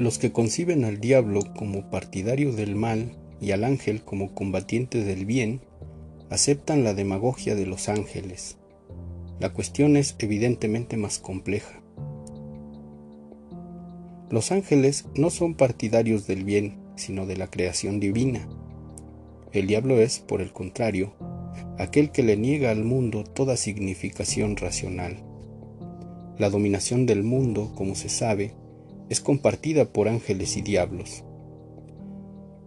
Los que conciben al diablo como partidario del mal y al ángel como combatiente del bien, aceptan la demagogia de los ángeles. La cuestión es evidentemente más compleja. Los ángeles no son partidarios del bien, sino de la creación divina. El diablo es, por el contrario, aquel que le niega al mundo toda significación racional. La dominación del mundo, como se sabe, es compartida por ángeles y diablos.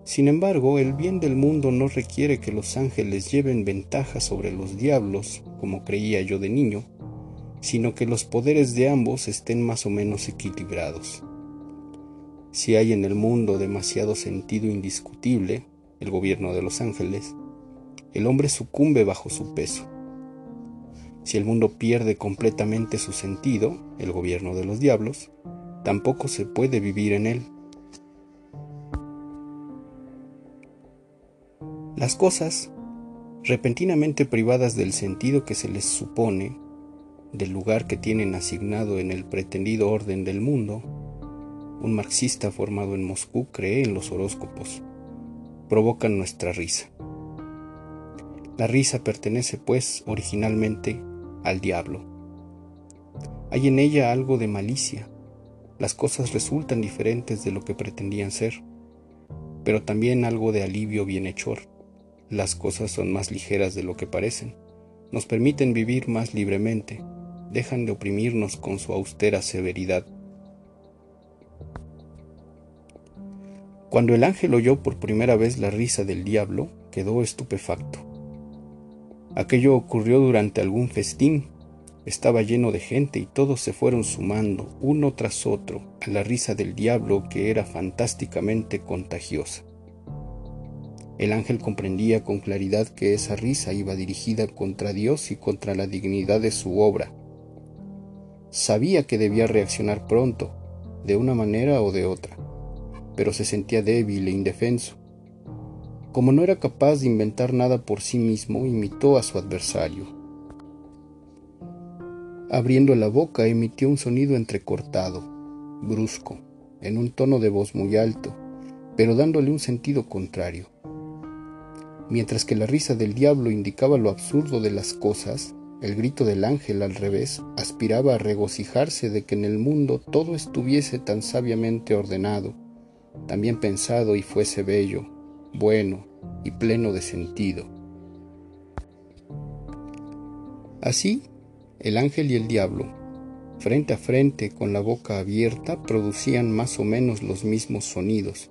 Sin embargo, el bien del mundo no requiere que los ángeles lleven ventaja sobre los diablos, como creía yo de niño, sino que los poderes de ambos estén más o menos equilibrados. Si hay en el mundo demasiado sentido indiscutible, el gobierno de los ángeles, el hombre sucumbe bajo su peso. Si el mundo pierde completamente su sentido, el gobierno de los diablos, tampoco se puede vivir en él. Las cosas, repentinamente privadas del sentido que se les supone, del lugar que tienen asignado en el pretendido orden del mundo, un marxista formado en Moscú cree en los horóscopos, provocan nuestra risa. La risa pertenece, pues, originalmente al diablo. Hay en ella algo de malicia, las cosas resultan diferentes de lo que pretendían ser, pero también algo de alivio bienhechor. Las cosas son más ligeras de lo que parecen, nos permiten vivir más libremente, dejan de oprimirnos con su austera severidad. Cuando el ángel oyó por primera vez la risa del diablo, quedó estupefacto. Aquello ocurrió durante algún festín estaba lleno de gente y todos se fueron sumando, uno tras otro, a la risa del diablo que era fantásticamente contagiosa. El ángel comprendía con claridad que esa risa iba dirigida contra Dios y contra la dignidad de su obra. Sabía que debía reaccionar pronto, de una manera o de otra, pero se sentía débil e indefenso. Como no era capaz de inventar nada por sí mismo, imitó a su adversario Abriendo la boca emitió un sonido entrecortado, brusco, en un tono de voz muy alto, pero dándole un sentido contrario. Mientras que la risa del diablo indicaba lo absurdo de las cosas, el grito del ángel al revés aspiraba a regocijarse de que en el mundo todo estuviese tan sabiamente ordenado, tan bien pensado y fuese bello, bueno y pleno de sentido. Así el ángel y el diablo, frente a frente con la boca abierta, producían más o menos los mismos sonidos,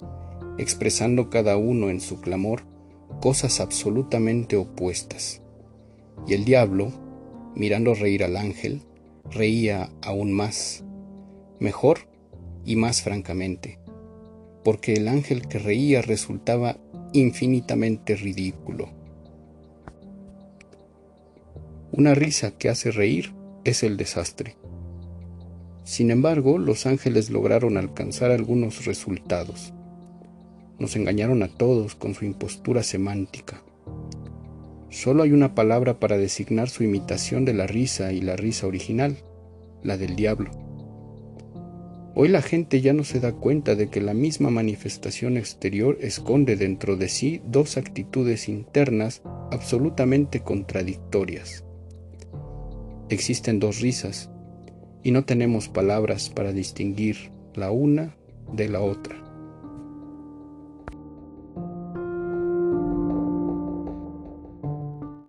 expresando cada uno en su clamor cosas absolutamente opuestas. Y el diablo, mirando reír al ángel, reía aún más, mejor y más francamente, porque el ángel que reía resultaba infinitamente ridículo una risa que hace reír es el desastre. Sin embargo, los ángeles lograron alcanzar algunos resultados. Nos engañaron a todos con su impostura semántica. Solo hay una palabra para designar su imitación de la risa y la risa original, la del diablo. Hoy la gente ya no se da cuenta de que la misma manifestación exterior esconde dentro de sí dos actitudes internas absolutamente contradictorias. Existen dos risas y no tenemos palabras para distinguir la una de la otra.